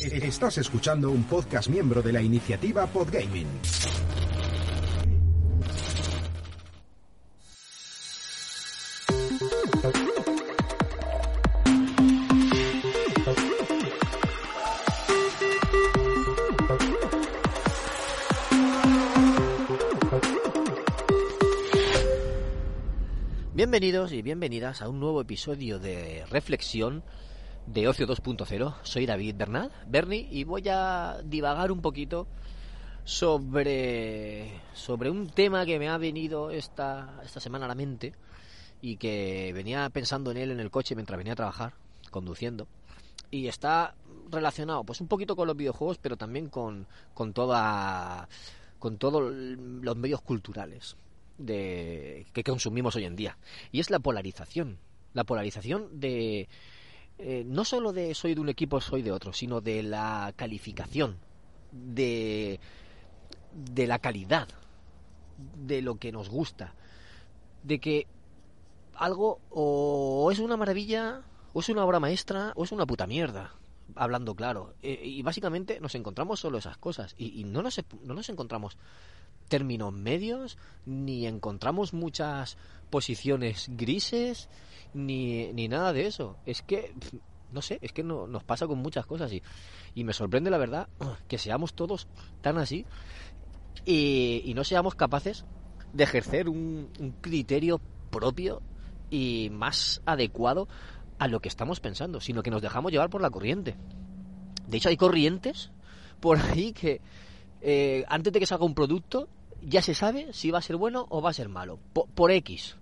Estás escuchando un podcast miembro de la iniciativa Podgaming. Bienvenidos y bienvenidas a un nuevo episodio de Reflexión de Ocio 2.0. Soy David Bernal, Bernie, y voy a divagar un poquito sobre, sobre un tema que me ha venido esta, esta semana a la mente y que venía pensando en él en el coche mientras venía a trabajar, conduciendo. Y está relacionado pues un poquito con los videojuegos, pero también con, con toda con todos los medios culturales de, que consumimos hoy en día. Y es la polarización. La polarización de, eh, no solo de soy de un equipo, soy de otro, sino de la calificación, de, de la calidad, de lo que nos gusta, de que algo o es una maravilla, o es una obra maestra, o es una puta mierda, hablando claro. Eh, y básicamente nos encontramos solo esas cosas, y, y no, nos, no nos encontramos términos medios, ni encontramos muchas posiciones grises, ni, ni nada de eso. Es que, no sé, es que no, nos pasa con muchas cosas y, y me sorprende la verdad que seamos todos tan así y, y no seamos capaces de ejercer un, un criterio propio y más adecuado a lo que estamos pensando, sino que nos dejamos llevar por la corriente. De hecho, hay corrientes por ahí que eh, antes de que salga un producto ya se sabe si va a ser bueno o va a ser malo, por, por, X,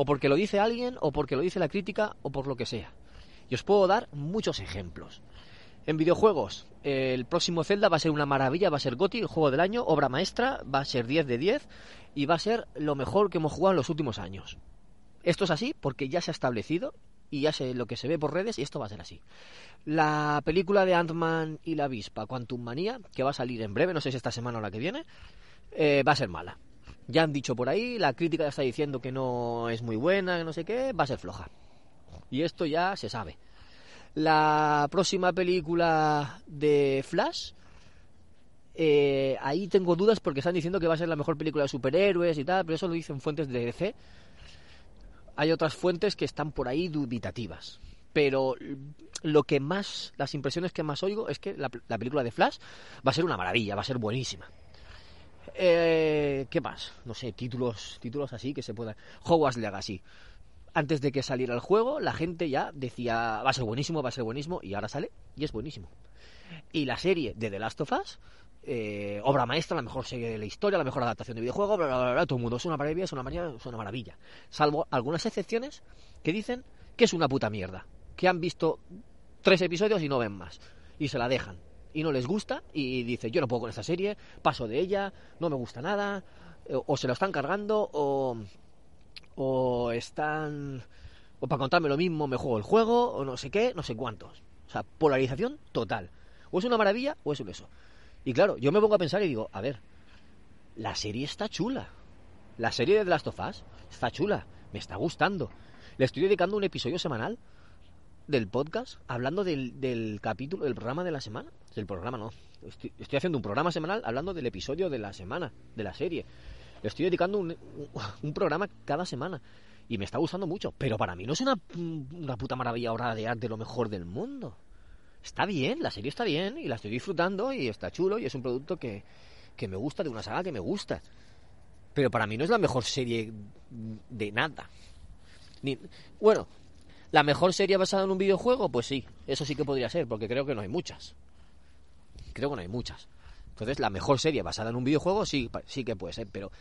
o porque lo dice alguien, o porque lo dice la crítica, o por lo que sea. Y os puedo dar muchos ejemplos. En videojuegos, el próximo Zelda va a ser una maravilla, va a ser GOTY, el juego del año, obra maestra, va a ser 10 de 10 y va a ser lo mejor que hemos jugado en los últimos años. Esto es así porque ya se ha establecido y ya sé lo que se ve por redes y esto va a ser así. La película de Ant-Man y la avispa, Quantum Manía, que va a salir en breve, no sé si esta semana o la que viene, eh, va a ser mala. Ya han dicho por ahí, la crítica ya está diciendo que no es muy buena, que no sé qué, va a ser floja. Y esto ya se sabe. La próxima película de Flash, eh, ahí tengo dudas porque están diciendo que va a ser la mejor película de superhéroes y tal, pero eso lo dicen fuentes de DC. Hay otras fuentes que están por ahí dubitativas. Pero lo que más, las impresiones que más oigo es que la, la película de Flash va a ser una maravilla, va a ser buenísima. Eh, ¿Qué más? No sé, títulos, títulos así que se puedan. Hogwarts Legacy. Antes de que saliera el juego, la gente ya decía, va a ser buenísimo, va a ser buenísimo, y ahora sale y es buenísimo. Y la serie de The Last of Us, eh, obra maestra, la mejor serie de la historia, la mejor adaptación de videojuego, bla, bla, bla, bla, todo el mundo es una maravilla, es una maravilla, es una maravilla. Salvo algunas excepciones que dicen que es una puta mierda, que han visto tres episodios y no ven más, y se la dejan y no les gusta y dice yo no puedo con esta serie, paso de ella, no me gusta nada, o se lo están cargando o, o están... o para contarme lo mismo me juego el juego o no sé qué, no sé cuántos. O sea, polarización total. O es una maravilla o es un eso. Y claro, yo me pongo a pensar y digo, a ver, la serie está chula. La serie de The Last of Us está chula, me está gustando. Le estoy dedicando un episodio semanal del podcast hablando del, del, capítulo, del programa de la semana. Del programa no. Estoy, haciendo un programa semanal hablando del episodio de la semana, de la serie. Le estoy dedicando un, un programa cada semana. Y me está gustando mucho. Pero para mí no es una, una puta maravilla obra de arte lo mejor del mundo. Está bien, la serie está bien y la estoy disfrutando y está chulo y es un producto que, que me gusta, de una saga que me gusta. Pero para mí no es la mejor serie de nada. Ni, bueno, ¿La mejor serie basada en un videojuego? Pues sí, eso sí que podría ser, porque creo que no hay muchas. Creo que no hay muchas. Entonces, la mejor serie basada en un videojuego sí, sí que puede ser, pero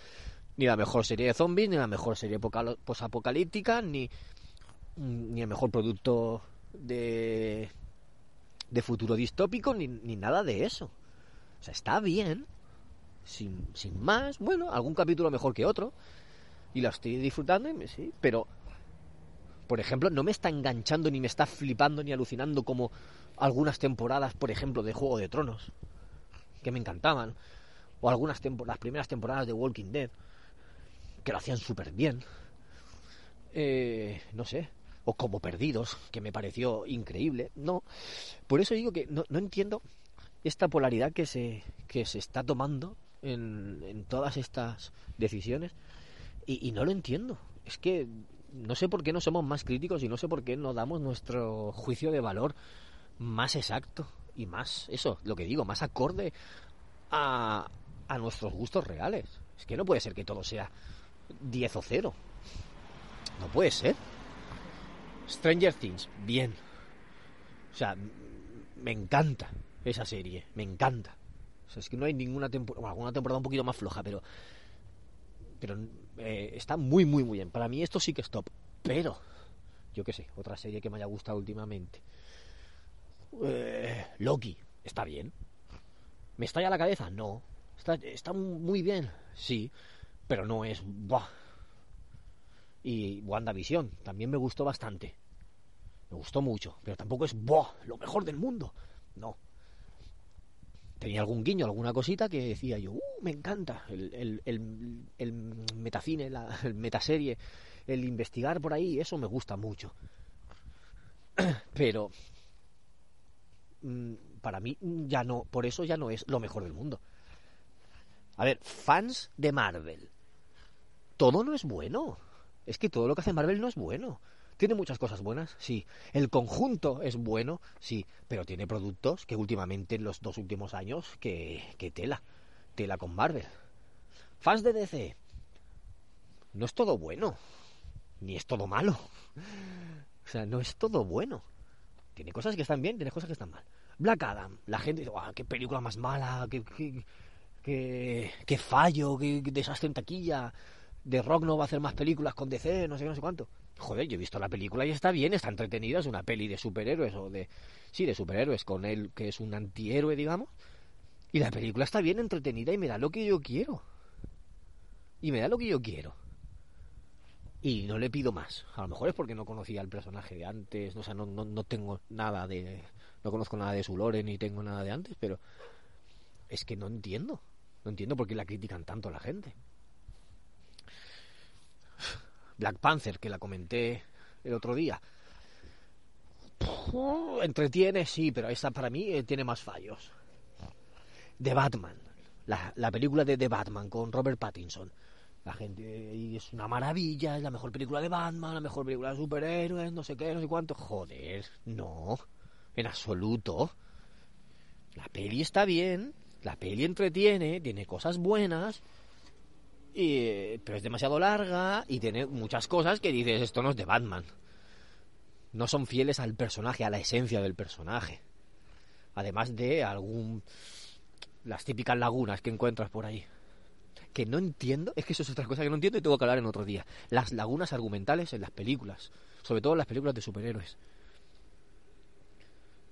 ni la mejor serie de zombies, ni la mejor serie posapocalíptica, ni, ni el mejor producto de, de futuro distópico ni, ni nada de eso. O sea, está bien, sin, sin más, bueno, algún capítulo mejor que otro, y lo estoy disfrutando, sí, pero, por ejemplo, no me está enganchando, ni me está flipando, ni alucinando como algunas temporadas, por ejemplo, de Juego de Tronos, que me encantaban, o algunas las primeras temporadas de Walking Dead, que lo hacían súper bien. Eh, no sé, o como Perdidos, que me pareció increíble. No, por eso digo que no, no entiendo esta polaridad que se, que se está tomando en, en todas estas decisiones y, y, no lo entiendo. Es que no sé por qué no somos más críticos y no sé por qué no damos nuestro juicio de valor más exacto y más, eso, lo que digo, más acorde a, a nuestros gustos reales. Es que no puede ser que todo sea 10 o 0. No puede ser. Stranger Things, bien. O sea, me encanta esa serie, me encanta. O sea, es que no hay ninguna temporada, bueno, alguna temporada un poquito más floja, pero pero eh, está muy, muy, muy bien. Para mí esto sí que es top. Pero, yo qué sé, otra serie que me haya gustado últimamente. Eh, Loki, está bien. ¿Me estalla la cabeza? No. Está, está muy bien, sí. Pero no es... ¡buah! Y WandaVision también me gustó bastante. Me gustó mucho, pero tampoco es ¡buah! lo mejor del mundo. No. Tenía algún guiño, alguna cosita que decía yo, uh, me encanta el, el, el, el metacine, la el metaserie, el investigar por ahí, eso me gusta mucho. Pero mm, para mí ya no, por eso ya no es lo mejor del mundo. A ver, fans de Marvel, todo no es bueno. Es que todo lo que hace Marvel no es bueno. Tiene muchas cosas buenas, sí. El conjunto es bueno, sí. Pero tiene productos que últimamente, en los dos últimos años, que, tela. Tela con Marvel. Fans de DC. No es todo bueno. Ni es todo malo. O sea, no es todo bueno. Tiene cosas que están bien, tiene cosas que están mal. Black Adam. La gente dice, qué película más mala, qué, qué, fallo, qué desastre en taquilla de Rock no va a hacer más películas con DC, no sé qué, no sé cuánto. Joder, yo he visto la película y está bien, está entretenida, es una peli de superhéroes o de... Sí, de superhéroes, con él que es un antihéroe, digamos. Y la película está bien entretenida y me da lo que yo quiero. Y me da lo que yo quiero. Y no le pido más. A lo mejor es porque no conocía al personaje de antes, o sea, no, no, no tengo nada de... No conozco nada de su lore ni tengo nada de antes, pero... Es que no entiendo. No entiendo por qué la critican tanto a la gente. Black Panther, que la comenté el otro día. entretiene, sí, pero esta para mí eh, tiene más fallos. The Batman, la, la, película de The Batman con Robert Pattinson. La gente y es una maravilla, es la mejor película de Batman, la mejor película de superhéroes, no sé qué, no sé cuánto. Joder, no, en absoluto. La peli está bien, la peli entretiene, tiene cosas buenas, y, pero es demasiado larga y tiene muchas cosas que dices, esto no es de Batman. No son fieles al personaje, a la esencia del personaje. Además de algún... las típicas lagunas que encuentras por ahí. Que no entiendo, es que eso es otra cosa que no entiendo y tengo que hablar en otro día. Las lagunas argumentales en las películas, sobre todo en las películas de superhéroes.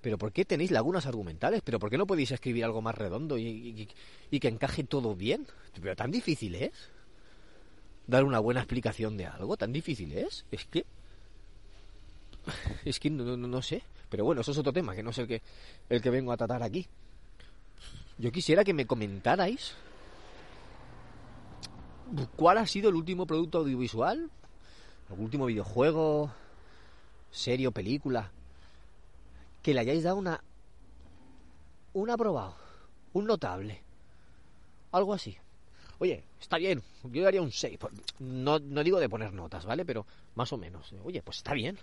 ¿Pero por qué tenéis lagunas argumentales? ¿Pero por qué no podéis escribir algo más redondo y, y, y que encaje todo bien? ¿Pero tan difícil es? Dar una buena explicación de algo tan difícil es es que es que no, no, no, sé. Pero bueno eso es otro tema que no sé el que el que vengo a tratar aquí. Yo quisiera que me comentarais cuál ha sido el último producto audiovisual el último videojuego serie o película que le hayáis dado una un aprobado un notable algo así oye, está bien, yo daría un 6. No, no digo de poner notas, ¿vale? Pero más o menos. Oye, pues está bien.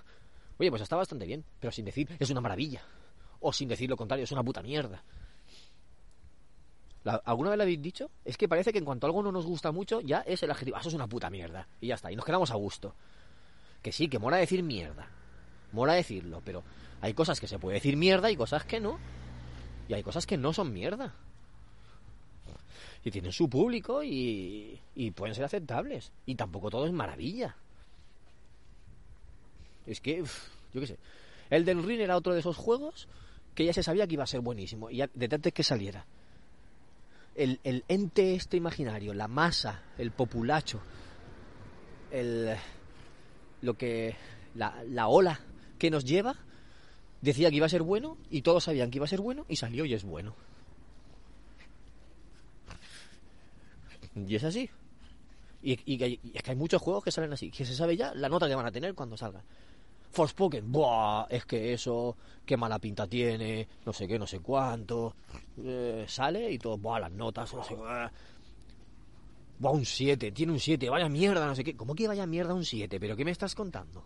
Oye, pues está bastante bien. Pero sin decir, es una maravilla. O sin decir lo contrario, es una puta mierda. ¿La, ¿Alguna vez lo habéis dicho? Es que parece que en cuanto algo no nos gusta mucho, ya es el adjetivo. Ah, eso es una puta mierda. Y ya está. Y nos quedamos a gusto. Que sí, que mola decir mierda. Mola decirlo, pero hay cosas que se puede decir mierda y cosas que no. Y hay cosas que no son mierda y tienen su público y, pueden ser aceptables. Y tampoco todo es maravilla. Es que, yo qué sé. El del Ring era otro de esos juegos que ya se sabía que iba a ser buenísimo, y desde antes que saliera. El, el ente este imaginario, la masa, el populacho, el, lo que, la ola que nos lleva, decía que iba a ser bueno, y todos sabían que iba a ser bueno, y salió y es bueno. Y es así. Y, y, y, es que hay muchos juegos que salen así, que se sabe ya la nota que van a tener cuando salgan. Forspoken, ¡buah! Es que eso, qué mala pinta tiene, no sé qué, no sé cuánto. Eh, sale y todo, ¡buah! Las notas, no sé qué. ¡Buah! Un 7, tiene un 7, vaya mierda, no sé qué. ¿Cómo que vaya mierda un 7? ¿Pero qué me estás contando?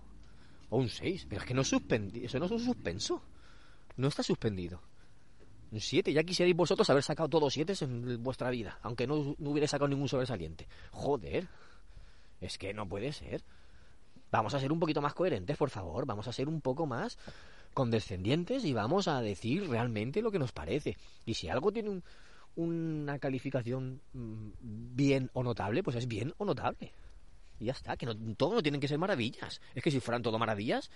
O un 6, pero es que no suspendi eso no es un suspenso. No está suspendido. Un 7, ya quisierais vosotros haber sacado todos 7 en vuestra vida, aunque no, no hubierais sacado ningún sobresaliente. Joder, es que no puede ser. Vamos a ser un poquito más coherentes, por favor. Vamos a ser un poco más condescendientes y vamos a decir realmente lo que nos parece. Y si algo tiene un, una calificación mm, bien o notable, pues es bien o notable. Y ya está, que no, todo no tienen que ser maravillas. Es que si fueran todo maravillas,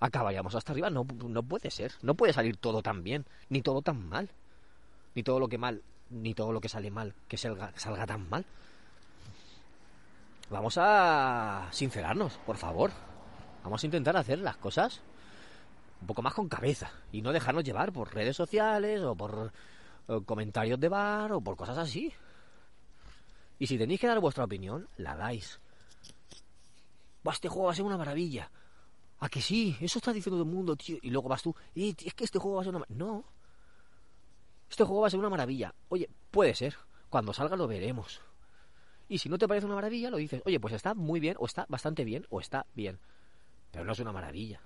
acabaríamos hasta arriba. No, no puede ser. No puede salir todo tan bien, ni todo tan mal. Ni todo lo que mal, ni todo lo que sale mal, que salga, salga tan mal. Vamos a sincerarnos, por favor. Vamos a intentar hacer las cosas un poco más con cabeza y no dejarnos llevar por redes sociales o por eh, comentarios de bar o por cosas así. Y si tenéis que dar vuestra opinión, la dais. Este juego va a ser una maravilla. ¿A que sí? Eso está diciendo todo el mundo, tío. Y luego vas tú, eh, es que este juego va a ser una... No. Este juego va a ser una maravilla. Oye, puede ser. Cuando salga lo veremos. Y si no te parece una maravilla, lo dices, oye, pues está muy bien, o está bastante bien, o está bien. Pero no es una maravilla.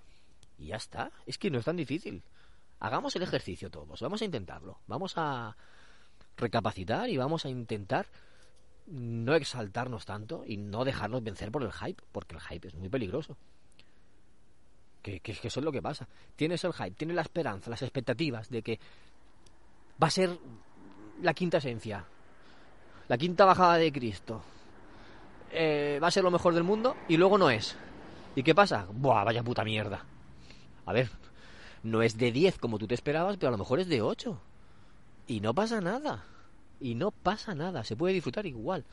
Y ya está. Es que no es tan difícil. Hagamos el ejercicio todos. Vamos a intentarlo. Vamos a recapacitar y vamos a intentar no exaltarnos tanto y no dejarnos vencer por el hype, porque el hype es muy peligroso. Que, que, que eso es lo que pasa. Tienes el hype, tienes la esperanza, las expectativas de que va a ser la quinta esencia, la quinta bajada de Cristo, eh, va a ser lo mejor del mundo y luego no es. ¿Y qué pasa? Buah, vaya puta mierda. A ver, no es de 10 como tú te esperabas, pero a lo mejor es de 8. Y no pasa nada. Y no pasa nada, se puede disfrutar igual.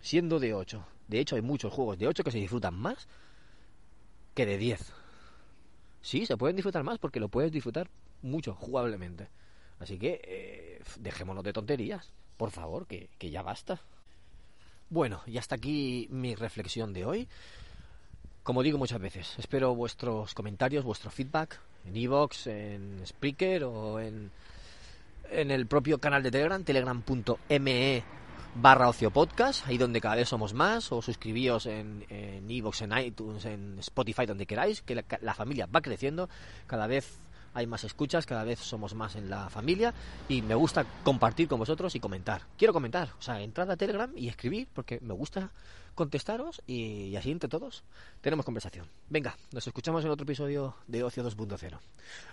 Siendo de 8. De hecho, hay muchos juegos de 8 que se disfrutan más que de 10. Sí, se pueden disfrutar más porque lo puedes disfrutar mucho jugablemente. Así que eh, dejémonos de tonterías, por favor, que, que ya basta. Bueno, y hasta aquí mi reflexión de hoy. Como digo muchas veces, espero vuestros comentarios, vuestro feedback en Evox, en Spreaker o en, en el propio canal de Telegram, telegram.me barra ocio podcast, ahí donde cada vez somos más, o suscribíos en Evox, en, iTunes, en Spotify, donde queráis, que la, la familia va creciendo, cada vez hay más escuchas, cada vez somos más en la familia y me gusta compartir con vosotros y comentar. Quiero comentar, o sea, entrad a Telegram y escribir porque me gusta contestaros y así entre todos tenemos conversación. Venga, nos escuchamos en otro episodio de Ocio 2.0.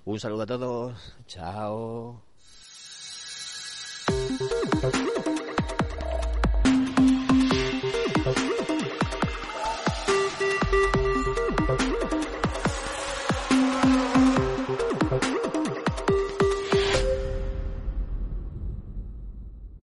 Un saludo a todos, chao.